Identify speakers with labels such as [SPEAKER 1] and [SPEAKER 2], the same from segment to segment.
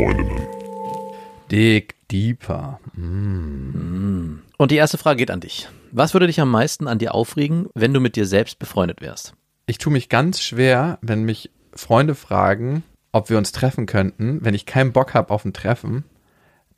[SPEAKER 1] Freundinnen.
[SPEAKER 2] Dick Deeper.
[SPEAKER 3] Und die erste Frage geht an dich. Was würde dich am meisten an dir aufregen, wenn du mit dir selbst befreundet wärst?
[SPEAKER 2] Ich tue mich ganz schwer, wenn mich Freunde fragen, ob wir uns treffen könnten, wenn ich keinen Bock habe auf ein Treffen,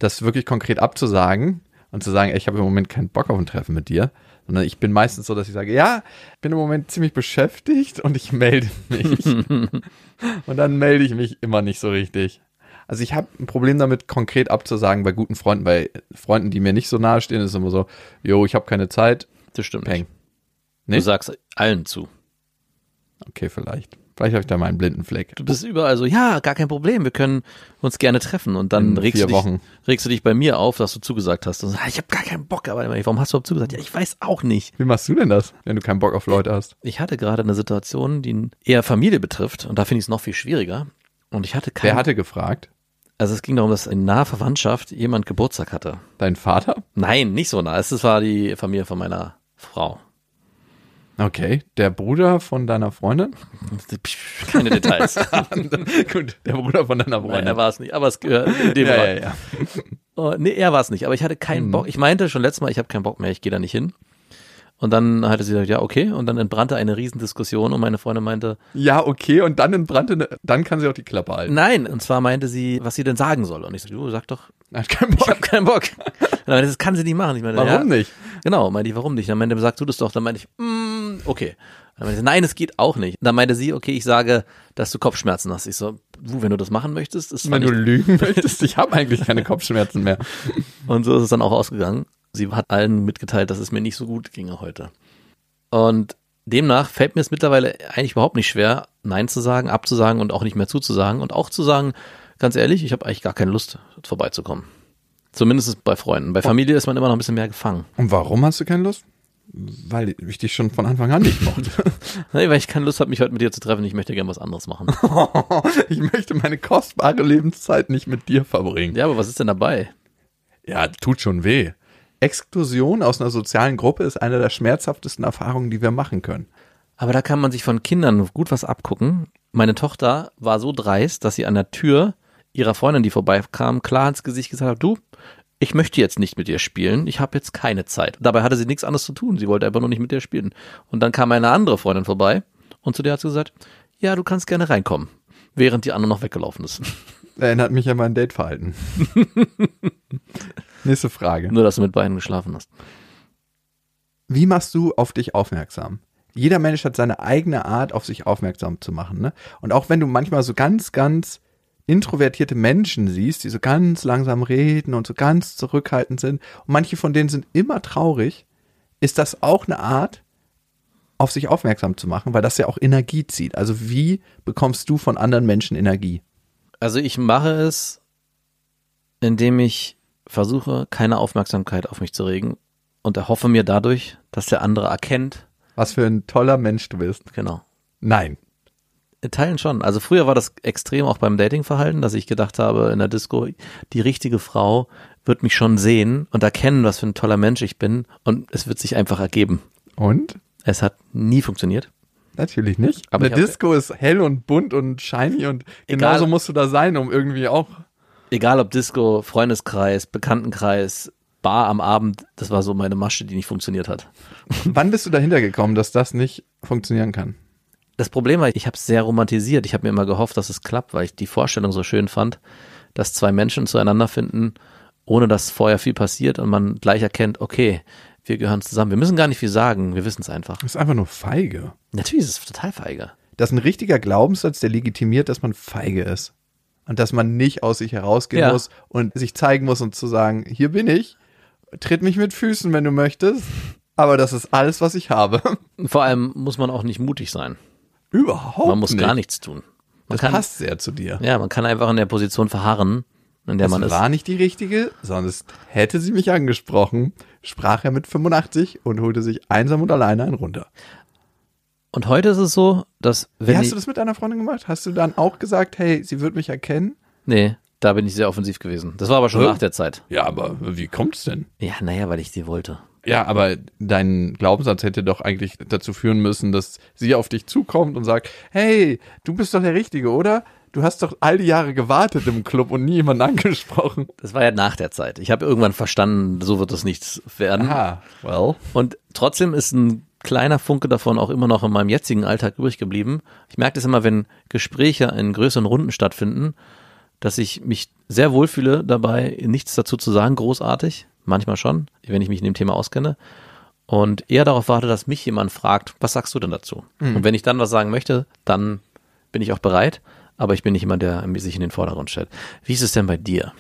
[SPEAKER 2] das wirklich konkret abzusagen und zu sagen, ey, ich habe im Moment keinen Bock auf ein Treffen mit dir, sondern ich bin meistens so, dass ich sage, ja, ich bin im Moment ziemlich beschäftigt und ich melde mich. und dann melde ich mich immer nicht so richtig. Also ich habe ein Problem damit, konkret abzusagen bei guten Freunden, bei Freunden, die mir nicht so nahe stehen, ist immer so, yo, ich habe keine Zeit,
[SPEAKER 3] Das stimmt
[SPEAKER 2] peng. Nee?
[SPEAKER 3] Du sagst allen zu.
[SPEAKER 2] Okay, vielleicht. Vielleicht habe ich da mal einen blinden Fleck.
[SPEAKER 3] Du bist überall so, ja, gar kein Problem, wir können uns gerne treffen. Und dann regst du, dich, regst du dich bei mir auf, dass du zugesagt hast. Und so, ah, ich habe gar keinen Bock, aber warum hast du überhaupt zugesagt? Ja, ich weiß auch nicht.
[SPEAKER 2] Wie machst du denn das, wenn du keinen Bock auf Leute hast?
[SPEAKER 3] Ich hatte gerade eine Situation, die eher Familie betrifft. Und da finde ich es noch viel schwieriger. Und ich hatte keinen.
[SPEAKER 2] Wer hatte gefragt?
[SPEAKER 3] Also es ging darum, dass in naher Verwandtschaft jemand Geburtstag hatte.
[SPEAKER 2] Dein Vater?
[SPEAKER 3] Nein, nicht so nah. Es war die Familie von meiner Frau.
[SPEAKER 2] Okay. Der Bruder von deiner Freundin?
[SPEAKER 3] Keine Details.
[SPEAKER 2] Gut, der Bruder von deiner
[SPEAKER 3] Nein,
[SPEAKER 2] Freundin.
[SPEAKER 3] er war es nicht, aber es gehört in dem
[SPEAKER 2] ja,
[SPEAKER 3] Fall.
[SPEAKER 2] ja, ja.
[SPEAKER 3] Oh, nee, er war es nicht, aber ich hatte keinen Bock. Ich meinte schon letztes Mal, ich habe keinen Bock mehr, ich gehe da nicht hin. Und dann hatte sie gesagt, ja, okay. Und dann entbrannte eine Riesendiskussion und meine Freundin meinte,
[SPEAKER 2] Ja, okay. Und dann entbrannte, ne, dann kann sie auch die Klappe halten.
[SPEAKER 3] nein. Und zwar meinte sie, was sie denn sagen soll. Und ich so, du sag doch,
[SPEAKER 2] hat keinen
[SPEAKER 3] ich
[SPEAKER 2] Bock.
[SPEAKER 3] habe keinen Bock. Und dann meinte, sie, das kann sie nicht machen. Ich meinte,
[SPEAKER 2] Warum
[SPEAKER 3] ja,
[SPEAKER 2] nicht?
[SPEAKER 3] Genau, meinte ich, warum nicht? Dann meinte, sag du das doch. Dann meinte ich, mm, okay. Dann meinte sie, nein, es geht auch nicht. Dann meinte sie, okay, ich sage, dass du Kopfschmerzen hast. Ich so, du, wenn du das machen möchtest, ist
[SPEAKER 2] Wenn du lügen möchtest, ich habe eigentlich keine Kopfschmerzen mehr.
[SPEAKER 3] Und so ist es dann auch ausgegangen. Sie hat allen mitgeteilt, dass es mir nicht so gut ginge heute. Und demnach fällt mir es mittlerweile eigentlich überhaupt nicht schwer, Nein zu sagen, abzusagen und auch nicht mehr zuzusagen und auch zu sagen, ganz ehrlich, ich habe eigentlich gar keine Lust, vorbeizukommen. Zumindest bei Freunden. Bei Familie ist man immer noch ein bisschen mehr gefangen.
[SPEAKER 2] Und warum hast du keine Lust? Weil ich dich schon von Anfang an nicht mochte.
[SPEAKER 3] Nee, weil ich keine Lust habe, mich heute mit dir zu treffen. Ich möchte gerne was anderes machen.
[SPEAKER 2] ich möchte meine kostbare Lebenszeit nicht mit dir verbringen.
[SPEAKER 3] Ja, aber was ist denn dabei?
[SPEAKER 2] Ja, tut schon weh. Exklusion aus einer sozialen Gruppe ist eine der schmerzhaftesten Erfahrungen, die wir machen können.
[SPEAKER 3] Aber da kann man sich von Kindern gut was abgucken. Meine Tochter war so dreist, dass sie an der Tür ihrer Freundin, die vorbeikam, klar ins Gesicht gesagt hat, du, ich möchte jetzt nicht mit dir spielen, ich habe jetzt keine Zeit. Dabei hatte sie nichts anderes zu tun, sie wollte einfach nur nicht mit dir spielen. Und dann kam eine andere Freundin vorbei und zu der hat sie gesagt, ja, du kannst gerne reinkommen, während die andere noch weggelaufen ist.
[SPEAKER 2] Erinnert mich an mein Dateverhalten. Nächste Frage.
[SPEAKER 3] nur, dass du mit beiden geschlafen hast.
[SPEAKER 2] Wie machst du auf dich aufmerksam? Jeder Mensch hat seine eigene Art, auf sich aufmerksam zu machen. Ne? Und auch wenn du manchmal so ganz, ganz introvertierte Menschen siehst, die so ganz langsam reden und so ganz zurückhaltend sind, und manche von denen sind immer traurig, ist das auch eine Art, auf sich aufmerksam zu machen, weil das ja auch Energie zieht. Also wie bekommst du von anderen Menschen Energie?
[SPEAKER 3] Also ich mache es, indem ich versuche, keine Aufmerksamkeit auf mich zu regen und erhoffe mir dadurch, dass der andere erkennt,
[SPEAKER 2] Was für ein toller Mensch du bist.
[SPEAKER 3] genau.
[SPEAKER 2] Nein.
[SPEAKER 3] In Teilen schon. Also früher war das extrem auch beim Datingverhalten, dass ich gedacht habe in der Disco, die richtige Frau wird mich schon sehen und erkennen, was für ein toller Mensch ich bin und es wird sich einfach ergeben.
[SPEAKER 2] Und?
[SPEAKER 3] Es hat nie funktioniert.
[SPEAKER 2] Natürlich nicht.
[SPEAKER 3] Aber
[SPEAKER 2] Eine
[SPEAKER 3] hab-
[SPEAKER 2] Disco ist hell und bunt und shiny und
[SPEAKER 3] Egal.
[SPEAKER 2] genauso musst du da sein, um irgendwie auch.
[SPEAKER 3] Egal ob Disco, Freundeskreis, Bekanntenkreis, Bar am Abend, das war so meine Masche, die nicht funktioniert hat.
[SPEAKER 2] Wann bist du dahinter gekommen, dass das nicht funktionieren kann?
[SPEAKER 3] Das Problem war, ich habe es sehr romantisiert. Ich habe mir immer gehofft, dass es klappt, weil ich die Vorstellung so schön fand, dass zwei Menschen zueinander finden, ohne dass vorher viel passiert und man gleich erkennt, okay, wir gehören zusammen. Wir müssen gar nicht viel sagen, wir wissen es einfach.
[SPEAKER 2] Das ist einfach nur feige.
[SPEAKER 3] Natürlich ist es total feige.
[SPEAKER 2] Das ist ein richtiger Glaubenssatz, der legitimiert, dass man feige ist. Und dass man nicht aus sich herausgehen
[SPEAKER 3] Ja.
[SPEAKER 2] muss und sich zeigen muss und zu sagen, hier bin ich, tritt mich mit Füßen, wenn du möchtest, aber das ist alles, was ich habe.
[SPEAKER 3] Vor allem muss man auch nicht mutig sein.
[SPEAKER 2] Überhaupt
[SPEAKER 3] Man muss
[SPEAKER 2] nicht.
[SPEAKER 3] gar nichts tun. Man
[SPEAKER 2] Das
[SPEAKER 3] kann,
[SPEAKER 2] passt sehr zu dir.
[SPEAKER 3] ja, man kann einfach in der Position verharren, in der
[SPEAKER 2] Das
[SPEAKER 3] man ist.
[SPEAKER 2] war nicht die richtige, sonst hätte sie mich angesprochen, sprach er mit 85 und holte sich einsam und alleine einen runter.
[SPEAKER 3] Und heute ist es so, dass
[SPEAKER 2] Wie
[SPEAKER 3] wenn
[SPEAKER 2] hast
[SPEAKER 3] ich,
[SPEAKER 2] du das mit deiner Freundin gemacht? Hast du dann auch gesagt, hey, sie wird mich erkennen?
[SPEAKER 3] nee, da bin ich sehr offensiv gewesen. Das war aber schon
[SPEAKER 2] Hä?
[SPEAKER 3] nach der Zeit.
[SPEAKER 2] Ja, aber wie kommt's denn?
[SPEAKER 3] Ja, naja, weil ich sie wollte.
[SPEAKER 2] Ja, aber dein Glaubenssatz hätte doch eigentlich dazu führen müssen, dass sie auf dich zukommt und sagt, hey, du bist doch der Richtige, oder? Du hast doch all die Jahre gewartet im Club und nie jemanden angesprochen.
[SPEAKER 3] Das war ja nach der Zeit. Ich habe irgendwann verstanden, so wird es nichts werden.
[SPEAKER 2] Ah, well.
[SPEAKER 3] Und trotzdem ist ein kleiner Funke davon auch immer noch in meinem jetzigen Alltag übrig geblieben. Ich merke das immer, wenn Gespräche in größeren Runden stattfinden, dass ich mich sehr wohlfühle dabei, nichts dazu zu sagen, großartig. Manchmal schon, wenn ich mich in dem Thema auskenne. Und eher darauf warte, dass mich jemand fragt, was sagst du denn dazu? Und wenn ich dann was sagen möchte, dann bin ich auch bereit. Aber ich bin nicht jemand, der sich in den Vordergrund stellt. Wie ist es denn bei dir?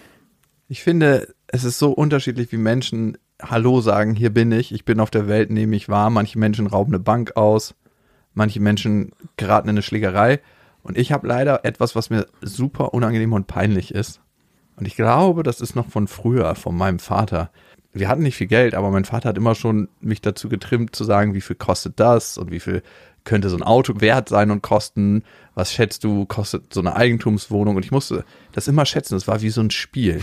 [SPEAKER 2] Ich finde, es ist so unterschiedlich, wie Menschen Hallo sagen, hier bin ich, ich bin auf der Welt, nehme ich wahr. Manche Menschen rauben eine Bank aus, manche Menschen geraten in eine Schlägerei. Und ich habe leider etwas, was mir super unangenehm und peinlich ist. Und ich glaube, das ist noch von früher, von meinem Vater. Wir hatten nicht viel Geld, aber mein Vater hat immer schon mich dazu getrimmt zu sagen, wie viel kostet das und wie viel könnte so ein Auto wert sein und kosten. Was schätzt du, kostet so eine Eigentumswohnung? Und ich musste das immer schätzen. Das war wie so ein Spiel.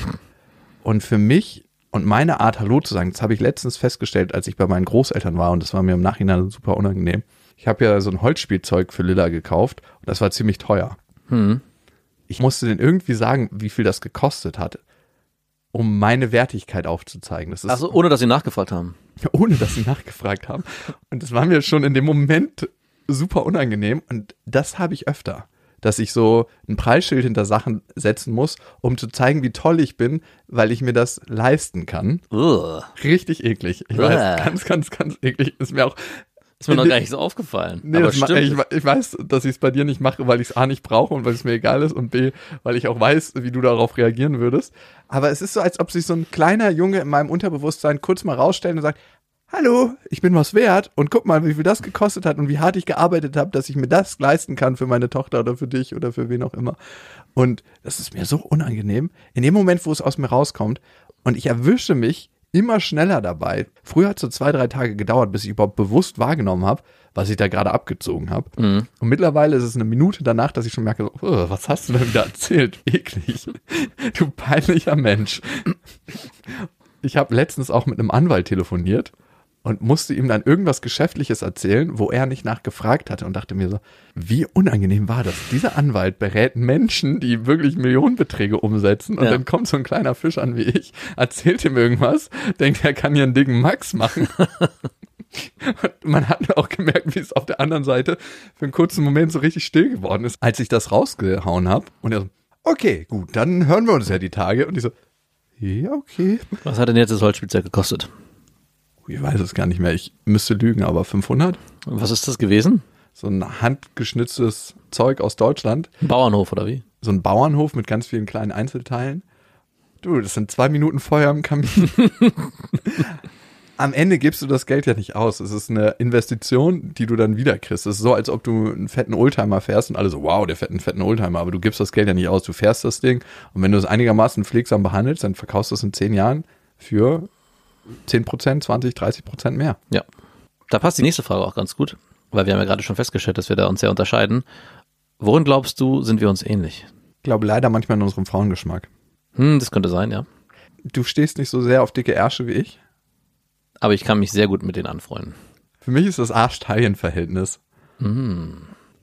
[SPEAKER 2] Und für mich und meine Art, Hallo zu sagen, das habe ich letztens festgestellt, als ich bei meinen Großeltern war und das war mir im Nachhinein super unangenehm. Ich habe ja so ein Holzspielzeug für Lilla gekauft und das war ziemlich teuer.
[SPEAKER 3] Hm.
[SPEAKER 2] Ich musste denen irgendwie sagen, wie viel das gekostet hat, um meine Wertigkeit aufzuzeigen. Das ist
[SPEAKER 3] Also ohne, dass sie nachgefragt haben.
[SPEAKER 2] ohne dass sie nachgefragt haben. Und das war mir schon in dem Moment super unangenehm. Und das habe ich öfter, dass ich so ein Preisschild hinter Sachen setzen muss, um zu zeigen, wie toll ich bin, weil ich mir das leisten kann.
[SPEAKER 3] Ugh.
[SPEAKER 2] Richtig eklig. Ich
[SPEAKER 3] Uah.
[SPEAKER 2] weiß, ganz, ganz, ganz eklig. Ist mir auch.
[SPEAKER 3] Ist mir noch gar nicht so aufgefallen.
[SPEAKER 2] Nee,
[SPEAKER 3] Aber stimmt.
[SPEAKER 2] ich, ich weiß, dass ich es bei dir nicht mache, weil ich es A nicht brauche und weil es mir egal ist und B, weil ich auch weiß, wie du darauf reagieren würdest. Aber es ist so, als ob sich so ein kleiner Junge in meinem Unterbewusstsein kurz mal rausstellt und sagt, Hallo, ich bin was wert und guck mal, wie viel das gekostet hat und wie hart ich gearbeitet habe, dass ich mir das leisten kann für meine Tochter oder für dich oder für wen auch immer. Und das ist mir so unangenehm. In dem Moment, wo es aus mir rauskommt und ich erwische mich immer schneller dabei. Früher hat es so zwei, drei Tage gedauert, bis ich überhaupt bewusst wahrgenommen habe, was ich da gerade abgezogen habe. Und mittlerweile ist es eine Minute danach, dass ich schon merke, "Oh, was hast du denn wieder erzählt? Eklig. Du peinlicher Mensch. Ich habe letztens auch mit einem Anwalt telefoniert und musste ihm dann irgendwas Geschäftliches erzählen, wo er nicht nachgefragt hatte und dachte mir so, wie unangenehm war das? Dieser Anwalt berät Menschen, die wirklich Millionenbeträge umsetzen und
[SPEAKER 3] Ja.
[SPEAKER 2] dann kommt so ein kleiner Fisch an wie ich, erzählt ihm irgendwas, denkt, er kann hier einen dicken Max machen. Und man hat auch gemerkt, wie es auf der anderen Seite für einen kurzen Moment so richtig still geworden ist, als ich das rausgehauen habe. Und er so, okay, gut, dann hören wir uns ja die Tage. Und ich so, ja, okay.
[SPEAKER 3] Was hat denn jetzt das Holzspielzeug gekostet?
[SPEAKER 2] Ich weiß es gar nicht mehr. Ich müsste lügen, aber 500?
[SPEAKER 3] Was ist das gewesen?
[SPEAKER 2] So ein handgeschnitztes Zeug aus Deutschland.
[SPEAKER 3] Ein Bauernhof oder wie?
[SPEAKER 2] So ein Bauernhof mit ganz vielen kleinen Einzelteilen. Du, das sind zwei Minuten Feuer im Kamin. Am Ende gibst du das Geld ja nicht aus. Es ist eine Investition, die du dann wieder kriegst. Es ist so, als ob du einen fetten Oldtimer fährst und alle so, wow, der einen fetten Oldtimer. Aber du gibst das Geld ja nicht aus. Du fährst das Ding und wenn du es einigermaßen pflegsam behandelst, dann verkaufst du es in zehn Jahren für 10 Prozent, 20, 30 Prozent mehr.
[SPEAKER 3] Ja. Da passt die nächste Frage auch ganz gut, weil wir haben ja gerade schon festgestellt, dass wir da uns sehr unterscheiden. Worin glaubst du, sind wir uns ähnlich?
[SPEAKER 2] Ich glaube leider manchmal in unserem Frauengeschmack.
[SPEAKER 3] Hm, das könnte sein, ja.
[SPEAKER 2] Du stehst nicht so sehr auf dicke Ärsche wie ich.
[SPEAKER 3] Aber ich kann mich sehr gut mit denen anfreunden.
[SPEAKER 2] Für mich ist das Arsch-Taillen-Verhältnis.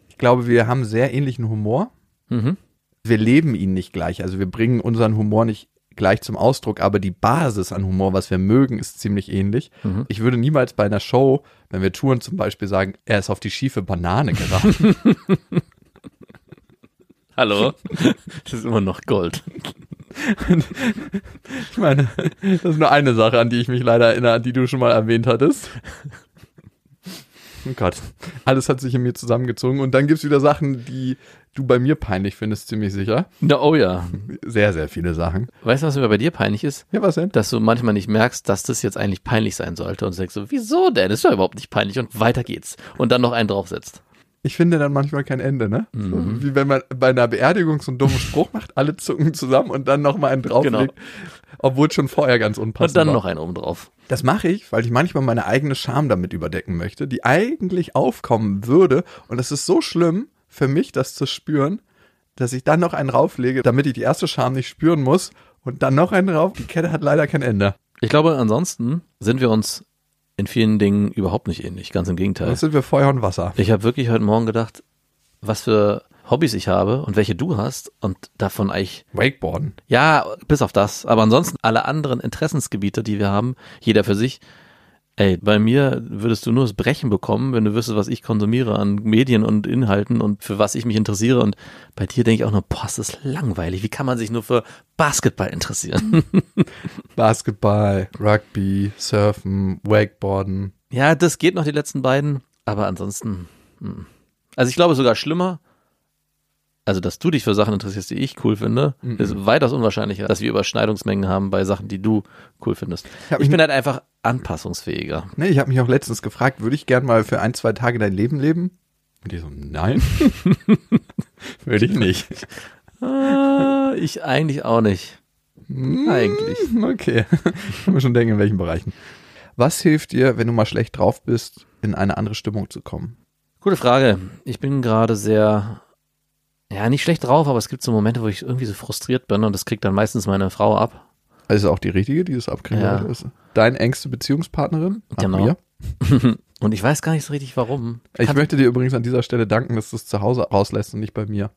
[SPEAKER 2] Ich glaube, wir haben sehr ähnlichen Humor.
[SPEAKER 3] Mhm.
[SPEAKER 2] Wir leben ihn nicht gleich. Also wir bringen unseren Humor nicht gleich zum Ausdruck, aber die Basis an Humor, was wir mögen, ist ziemlich ähnlich. Ich würde niemals bei einer Show, wenn wir touren zum Beispiel, sagen, er ist auf die schiefe Banane geraten.
[SPEAKER 3] Hallo? Das ist immer noch Gold.
[SPEAKER 2] ich meine, das ist nur eine Sache, an die ich mich leider erinnere, an die du schon mal erwähnt hattest. Oh Gott, alles hat sich in mir zusammengezogen. Und dann gibt's wieder Sachen, die du bei mir peinlich findest, ziemlich sicher.
[SPEAKER 3] Na, oh ja.
[SPEAKER 2] Sehr, sehr viele Sachen.
[SPEAKER 3] Weißt du, was mir bei dir peinlich ist?
[SPEAKER 2] Ja, was denn?
[SPEAKER 3] Dass du manchmal nicht merkst, dass das jetzt eigentlich peinlich sein sollte und denkst so, wieso denn? Das ist ja überhaupt nicht peinlich und weiter geht's. Und dann noch einen draufsetzt.
[SPEAKER 2] Ich finde dann manchmal kein Ende, ne?
[SPEAKER 3] Mhm.
[SPEAKER 2] So, wie wenn man bei einer Beerdigung so einen dummen Spruch macht, alle zucken zusammen und dann nochmal einen drauflegt, obwohl es schon vorher ganz unpassend
[SPEAKER 3] Genau. Und dann
[SPEAKER 2] war.
[SPEAKER 3] noch einen oben drauf.
[SPEAKER 2] Das mache ich, weil ich manchmal meine eigene Scham damit überdecken möchte, die eigentlich aufkommen würde. Und es ist so schlimm für mich, das zu spüren, dass ich dann noch einen rauflege, damit ich die erste Scham nicht spüren muss und dann noch einen drauf. Die Kette hat leider kein Ende.
[SPEAKER 3] Ich glaube, ansonsten sind wir uns in vielen Dingen überhaupt nicht ähnlich. Ganz im Gegenteil.
[SPEAKER 2] Jetzt sind wir Feuer und Wasser.
[SPEAKER 3] Ich habe wirklich heute Morgen gedacht, was für Hobbys ich habe und welche du hast und davon eigentlich,
[SPEAKER 2] Wakeboarden.
[SPEAKER 3] ja, bis auf das, aber ansonsten alle anderen Interessensgebiete, die wir haben, jeder für sich, ey, bei mir würdest du nur das Brechen bekommen, wenn du wüsstest, was ich konsumiere an Medien und Inhalten und für was ich mich interessiere und bei dir denke ich auch nur, boah, ist das langweilig, wie kann man sich nur für Basketball interessieren?
[SPEAKER 2] Basketball, Rugby, Surfen, Wakeboarden.
[SPEAKER 3] Ja, das geht noch die letzten beiden, aber ansonsten. hm. Also ich glaube sogar schlimmer. Also, dass du dich für Sachen interessierst, die ich cool finde,
[SPEAKER 2] Mhm.
[SPEAKER 3] ist weitaus unwahrscheinlicher, dass wir Überschneidungsmengen haben bei Sachen, die du cool findest. Ich
[SPEAKER 2] mich-
[SPEAKER 3] bin halt einfach anpassungsfähiger.
[SPEAKER 2] Nee, ich habe mich auch letztens gefragt, würde ich gern mal für ein, zwei Tage dein Leben leben? Und die so, nein. würde ich nicht.
[SPEAKER 3] Ah, ich eigentlich auch nicht. Eigentlich.
[SPEAKER 2] Hm, Okay. Kann man schon denken, in welchen Bereichen. Was hilft dir, wenn du mal schlecht drauf bist, in eine andere Stimmung zu kommen?
[SPEAKER 3] Gute Frage. Ich bin gerade sehr, ja, nicht schlecht drauf, aber es gibt so Momente, wo ich irgendwie so frustriert bin und das kriegt dann meistens meine Frau ab.
[SPEAKER 2] Also auch die richtige, die das abkriegen
[SPEAKER 3] Ja.
[SPEAKER 2] deine engste Beziehungspartnerin?
[SPEAKER 3] Genau.
[SPEAKER 2] mir?
[SPEAKER 3] Und ich weiß gar nicht so richtig warum.
[SPEAKER 2] Ich
[SPEAKER 3] Kann-
[SPEAKER 2] möchte dir übrigens an dieser Stelle danken, dass du es zu Hause rauslässt und nicht bei mir.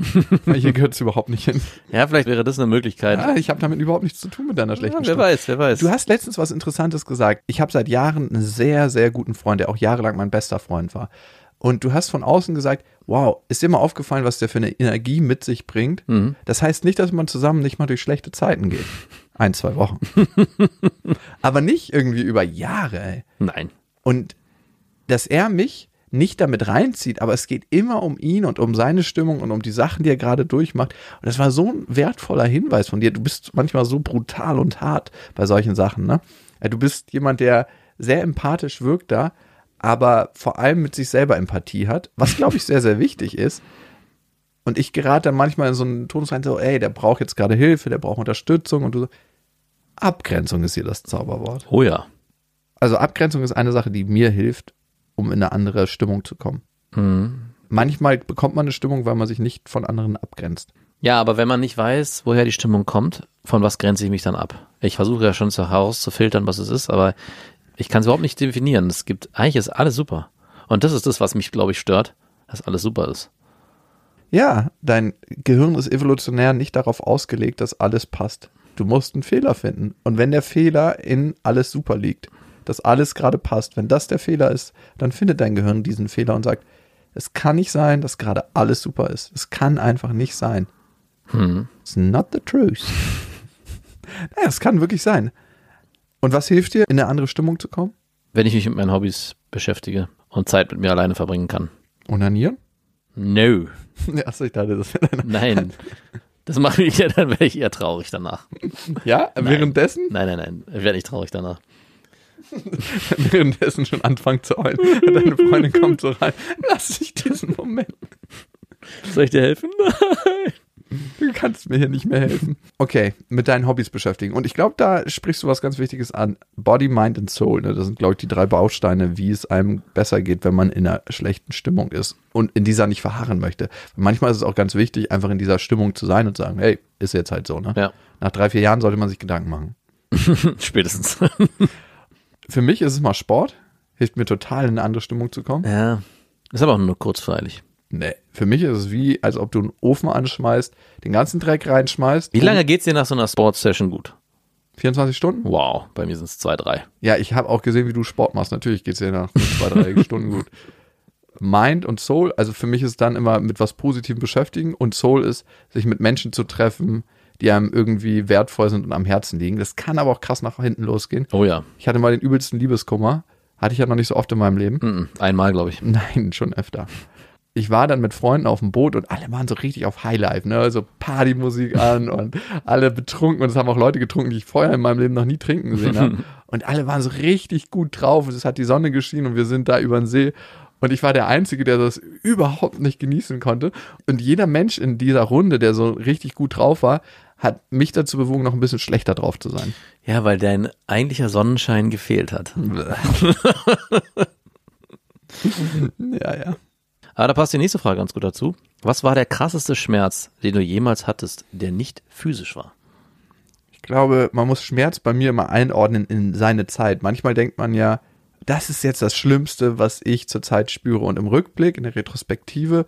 [SPEAKER 2] Hier gehört es überhaupt nicht hin.
[SPEAKER 3] ja, vielleicht wäre das eine Möglichkeit.
[SPEAKER 2] Ja, ich habe damit überhaupt nichts zu tun mit deiner
[SPEAKER 3] Ja,
[SPEAKER 2] schlechten
[SPEAKER 3] wer
[SPEAKER 2] Stimmung.
[SPEAKER 3] weiß, wer weiß.
[SPEAKER 2] Du hast letztens was Interessantes gesagt. Ich habe seit Jahren einen sehr, sehr guten Freund, der auch jahrelang mein bester Freund war. Und du hast von außen gesagt, wow, ist dir mal aufgefallen, was der für eine Energie mit sich bringt?
[SPEAKER 3] Mhm.
[SPEAKER 2] Das heißt nicht, dass man zusammen nicht mal durch schlechte Zeiten geht. Ein, zwei Wochen. Aber nicht irgendwie über Jahre, ey.
[SPEAKER 3] Nein.
[SPEAKER 2] Und dass er mich nicht damit reinzieht, aber es geht immer um ihn und um seine Stimmung und um die Sachen, die er gerade durchmacht. Und das war so ein wertvoller Hinweis von dir. Du bist manchmal so brutal und hart bei solchen Sachen, ne? Ja, Du bist jemand, der sehr empathisch wirkt da, aber vor allem mit sich selber Empathie hat, was glaube ich sehr, sehr wichtig ist. Und ich gerate dann manchmal in so einen Tonus rein, so, ey, der braucht jetzt gerade Hilfe, der braucht Unterstützung und du so. Abgrenzung ist hier das Zauberwort.
[SPEAKER 3] Oh ja.
[SPEAKER 2] Also Abgrenzung ist eine Sache, die mir hilft, um in eine andere Stimmung zu kommen.
[SPEAKER 3] Mhm.
[SPEAKER 2] Manchmal bekommt man eine Stimmung, weil man sich nicht von anderen abgrenzt.
[SPEAKER 3] Ja, aber wenn man nicht weiß, woher die Stimmung kommt, von was grenze ich mich dann ab? Ich versuche ja schon zu herauszufiltern, was es ist, aber ich kann es überhaupt nicht definieren. Es gibt, eigentlich ist alles super. Und das ist das, was mich, glaube ich, stört, dass alles super ist.
[SPEAKER 2] Ja, dein Gehirn ist evolutionär nicht darauf ausgelegt, dass alles passt. Du musst einen Fehler finden. Und wenn der Fehler in alles super liegt, dass alles gerade passt, wenn das der Fehler ist, dann findet dein Gehirn diesen Fehler und sagt, es kann nicht sein, dass gerade alles super ist. Es kann einfach nicht sein.
[SPEAKER 3] Hm.
[SPEAKER 2] It's not the truth. naja, es kann wirklich sein. Und was hilft dir, in eine andere Stimmung zu kommen?
[SPEAKER 3] Wenn ich mich mit meinen Hobbys beschäftige und Zeit mit mir alleine verbringen kann.
[SPEAKER 2] Onanieren?
[SPEAKER 3] No.
[SPEAKER 2] Achso, ich dachte, das wäre deine.
[SPEAKER 3] Nein. Das macht mich ja, dann wäre ich eher traurig danach.
[SPEAKER 2] Ja, währenddessen,
[SPEAKER 3] Nein, nein, nein. Ich werde nicht traurig danach.
[SPEAKER 2] währenddessen schon anfangen zu heulen. Und deine Freundin kommt so rein. Lass dich diesen Moment.
[SPEAKER 3] Soll ich dir helfen?
[SPEAKER 2] Du kannst mir hier nicht mehr helfen. Okay, mit deinen Hobbys beschäftigen. Und ich glaube, da sprichst du was ganz Wichtiges an. Body, Mind and Soul. Ne? Das sind, glaube ich, die drei Bausteine, wie es einem besser geht, wenn man in einer schlechten Stimmung ist und in dieser nicht verharren möchte. Manchmal ist es auch ganz wichtig, einfach in dieser Stimmung zu sein und zu sagen, hey, ist jetzt halt so. Ne?
[SPEAKER 3] Ja.
[SPEAKER 2] Nach drei, vier Jahren sollte man sich Gedanken machen.
[SPEAKER 3] Spätestens.
[SPEAKER 2] Für mich ist es mal Sport. Hilft mir total, in eine andere Stimmung zu kommen.
[SPEAKER 3] ja. Ist aber auch nur kurzweilig.
[SPEAKER 2] Nee, für mich ist es wie, als ob du einen Ofen anschmeißt, den ganzen Dreck reinschmeißt.
[SPEAKER 3] Wie lange geht's dir nach so einer Sportsession gut?
[SPEAKER 2] 24 Stunden?
[SPEAKER 3] Wow, bei mir sind es zwei, drei.
[SPEAKER 2] Ja, ich habe auch gesehen, wie du Sport machst. Natürlich geht's dir nach zwei, drei Stunden gut. Mind und Soul, also für mich ist dann immer mit was Positivem beschäftigen und Soul ist, sich mit Menschen zu treffen, die einem irgendwie wertvoll sind und am Herzen liegen. Das kann aber auch krass nach hinten losgehen.
[SPEAKER 3] Oh ja.
[SPEAKER 2] Ich hatte mal den übelsten Liebeskummer. Hatte ich ja noch nicht so oft in meinem Leben.
[SPEAKER 3] Einmal, glaube ich.
[SPEAKER 2] Nein, schon öfter. Ich war dann mit Freunden auf dem Boot und alle waren so richtig auf Highlife, ne? So Partymusik an und alle betrunken und es haben auch Leute getrunken, die ich vorher in meinem Leben noch nie trinken gesehen habe. Und alle waren so richtig gut drauf und es hat die Sonne geschienen und wir sind da über den See. Und ich war der Einzige, der das überhaupt nicht genießen konnte. Und jeder Mensch in dieser Runde, der so richtig gut drauf war, hat mich dazu bewogen, noch ein bisschen schlechter drauf zu sein.
[SPEAKER 3] Ja, weil dein eigentlicher Sonnenschein gefehlt hat. Aber da passt die nächste Frage ganz gut dazu. Was war der krasseste Schmerz, den du jemals hattest, der nicht physisch war?
[SPEAKER 2] Ich glaube, man muss Schmerz bei mir immer einordnen in seine Zeit. Manchmal denkt man ja, das ist jetzt das Schlimmste, was ich zurzeit spüre. Und im Rückblick, in der Retrospektive,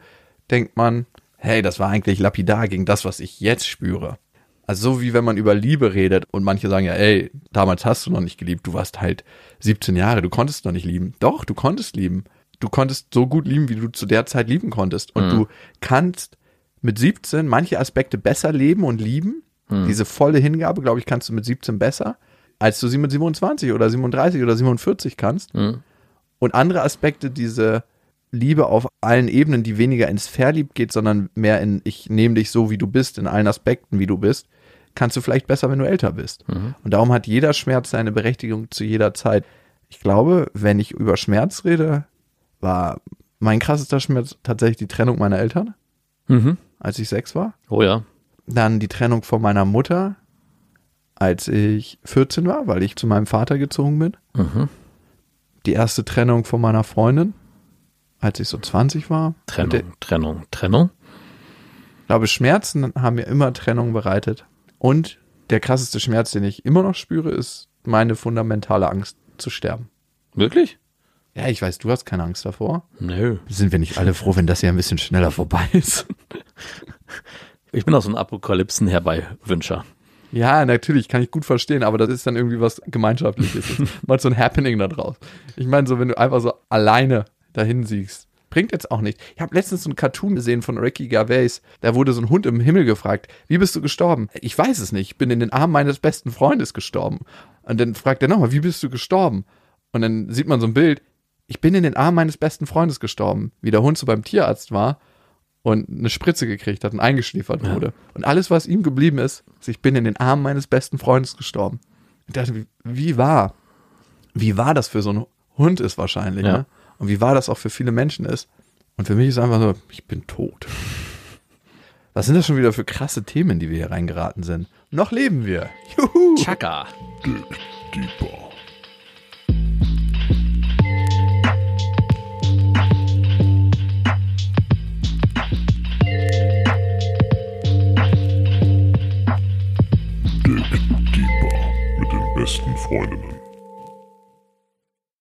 [SPEAKER 2] denkt man, hey, das war eigentlich lapidar gegen das, was ich jetzt spüre. Also so wie wenn man über Liebe redet und manche sagen ja, ey, damals hast du noch nicht geliebt, du warst halt 17 Jahre, du konntest noch nicht lieben. Doch, du konntest lieben. Du konntest so gut lieben, wie du zu der Zeit lieben konntest. Und
[SPEAKER 3] Mhm.
[SPEAKER 2] du kannst mit 17 manche Aspekte besser leben und lieben.
[SPEAKER 3] Mhm.
[SPEAKER 2] Diese volle Hingabe, glaube ich, kannst du mit 17 besser, als du sie mit 27 oder 37 oder 47 kannst.
[SPEAKER 3] Mhm.
[SPEAKER 2] Und andere Aspekte, diese Liebe auf allen Ebenen, die weniger ins Verlieb geht, sondern mehr in ich nehme dich so, wie du bist, in allen Aspekten, wie du bist, kannst du vielleicht besser, wenn du älter bist. Und darum hat jeder Schmerz seine Berechtigung zu jeder Zeit. Ich glaube, wenn ich über Schmerz rede, war mein krassester Schmerz tatsächlich die Trennung meiner Eltern,
[SPEAKER 3] Mhm.
[SPEAKER 2] als ich sechs war.
[SPEAKER 3] Oh ja.
[SPEAKER 2] Dann die Trennung von meiner Mutter, als ich 14 war, weil ich zu meinem Vater gezogen bin.
[SPEAKER 3] Mhm.
[SPEAKER 2] Die erste Trennung von meiner Freundin, als ich so 20 war.
[SPEAKER 3] Trennung,
[SPEAKER 2] Der-
[SPEAKER 3] Trennung, Trennung.
[SPEAKER 2] Ich glaube, Schmerzen haben mir immer Trennung bereitet. Und der krasseste Schmerz, den ich immer noch spüre, ist meine fundamentale Angst zu sterben.
[SPEAKER 3] Wirklich?
[SPEAKER 2] Ja, ich weiß, du hast keine Angst davor.
[SPEAKER 3] Nö.
[SPEAKER 2] Sind wir nicht alle froh, wenn das hier ein bisschen schneller vorbei ist?
[SPEAKER 3] Ich bin auch so ein Apokalypsen-Herbeiwünscher.
[SPEAKER 2] Ja, natürlich, kann ich gut verstehen, aber das ist dann irgendwie was Gemeinschaftliches. Mal so ein Happening da draus. Ich meine, so wenn du einfach so alleine dahin siegst, bringt jetzt auch nicht. Ich habe letztens so einen Cartoon gesehen von Ricky Gervais. Da wurde so ein Hund im Himmel gefragt, wie bist du gestorben? Ich weiß es nicht, ich bin in den Armen meines besten Freundes gestorben. Und dann fragt er nochmal, wie bist du gestorben? Und dann sieht man so ein Bild, ich bin in den Armen meines besten Freundes gestorben, wie der Hund so beim Tierarzt war und eine Spritze gekriegt hat und eingeschliefert wurde. Und alles, was ihm geblieben ist, ist, ich bin in den Armen meines besten Freundes gestorben. Ich dachte, wie, wie war, wie war das für so einen Hund ist wahrscheinlich,
[SPEAKER 3] Ja.
[SPEAKER 2] ne? Und wie war das auch für viele Menschen ist. Und für mich ist einfach so, ich bin tot. Was sind das schon wieder für krasse Themen, die wir hier reingeraten sind? Noch leben wir. Juhu.
[SPEAKER 3] Chaka.
[SPEAKER 1] Deeper. Dick Freundinnen.